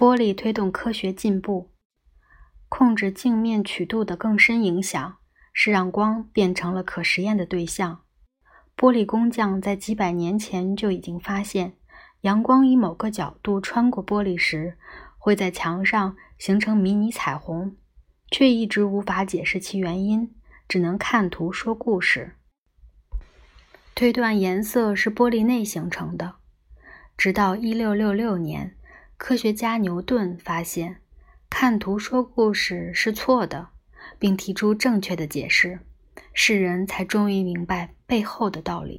玻璃推动科学进步，控制镜面曲度的更深影响是让光变成了可实验的对象。玻璃工匠在几百年前就已经发现，阳光以某个角度穿过玻璃时，会在墙上形成迷你彩虹，却一直无法解释其原因，只能看图说故事，推断颜色是玻璃内形成的。直到1666年，科学家牛顿发现看图说故事是错的，并提出正确的解释。世人才终于明白背后的道理。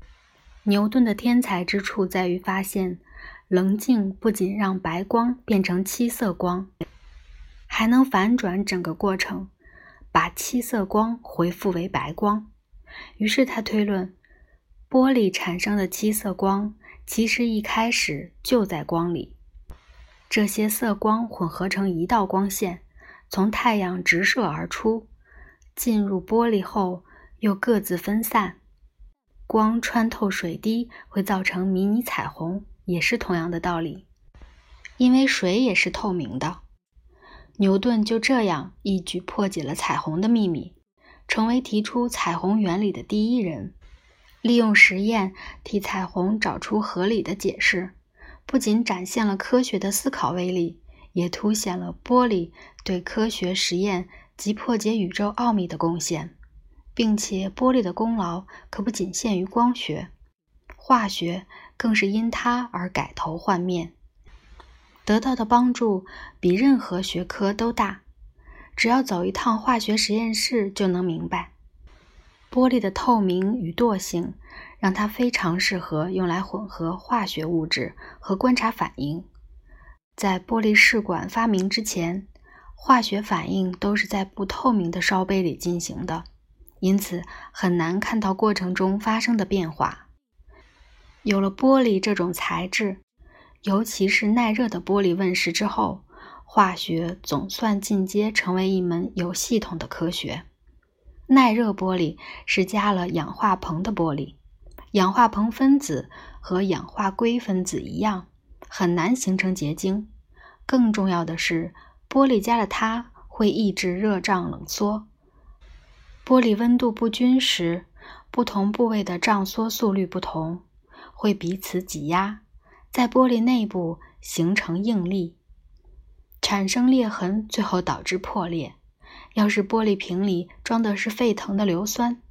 牛顿的天才之处在于发现，棱镜不仅让白光变成七色光，还能反转整个过程，把七色光回复为白光。于是他推论，玻璃产生的七色光其实一开始就在光里，这些色光混合成一道光线，从太阳直射而出，进入玻璃后。又各自分散，光穿透水滴会造成迷你彩虹，也是同样的道理。因为水也是透明的，牛顿就这样一举破解了彩虹的秘密，成为提出彩虹原理的第一人。利用实验替彩虹找出合理的解释，不仅展现了科学的思考威力，也凸显了玻璃对科学实验及破解宇宙奥秘的贡献。并且，玻璃的功劳可不仅限于光学，化学更是因它而改头换面，得到的帮助比任何学科都大。只要走一趟化学实验室，就能明白，玻璃的透明与惰性，让它非常适合用来混合化学物质和观察反应。在玻璃试管发明之前，化学反应都是在不透明的烧杯里进行的。因此很难看到过程中发生的变化。有了玻璃这种材质，尤其是耐热的玻璃问世之后，化学总算进阶成为一门有系统的科学。耐热玻璃是加了氧化硼的玻璃，氧化硼分子和氧化硅分子一样，很难形成结晶。更重要的是，玻璃加了它会抑制热胀冷缩。玻璃温度不均时，不同部位的胀缩速率不同，会彼此挤压，在玻璃内部形成应力，产生裂痕，最后导致破裂。要是玻璃瓶里装的是沸腾的硫酸，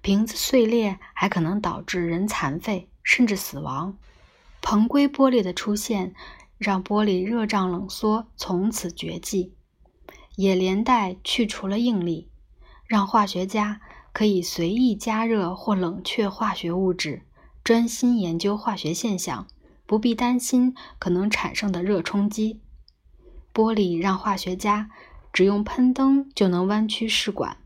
瓶子碎裂还可能导致人残废甚至死亡。硼硅玻璃的出现，让玻璃热胀冷缩从此绝迹，也连带去除了应力。让化学家可以随意加热或冷却化学物质，专心研究化学现象，不必担心可能产生的热冲击。玻璃让化学家只用喷灯就能弯曲试管，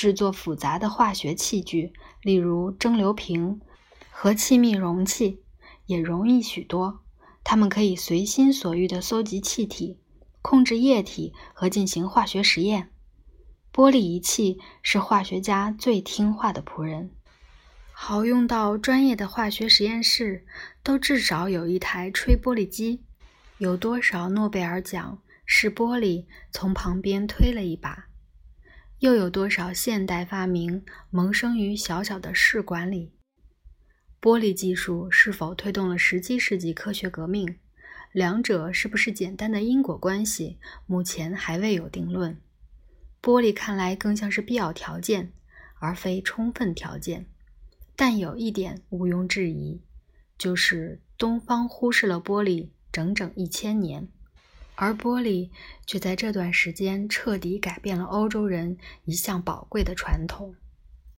制作复杂的化学器具，例如蒸馏瓶和气密容器，也容易许多。他们可以随心所欲地搜集气体、控制液体和进行化学实验。玻璃仪器是化学家最听话的仆人，好用到专业的化学实验室都至少有一台吹玻璃机。有多少诺贝尔奖是玻璃从旁边推了一把？又有多少现代发明萌生于小小的试管里？玻璃技术是否推动了十七世纪科学革命？两者是不是简单的因果关系？目前还未有定论。玻璃看来更像是必要条件，而非充分条件。但有一点毋庸置疑，就是东方忽视了玻璃整整一千年，而玻璃却在这段时间彻底改变了欧洲人一项宝贵的传统。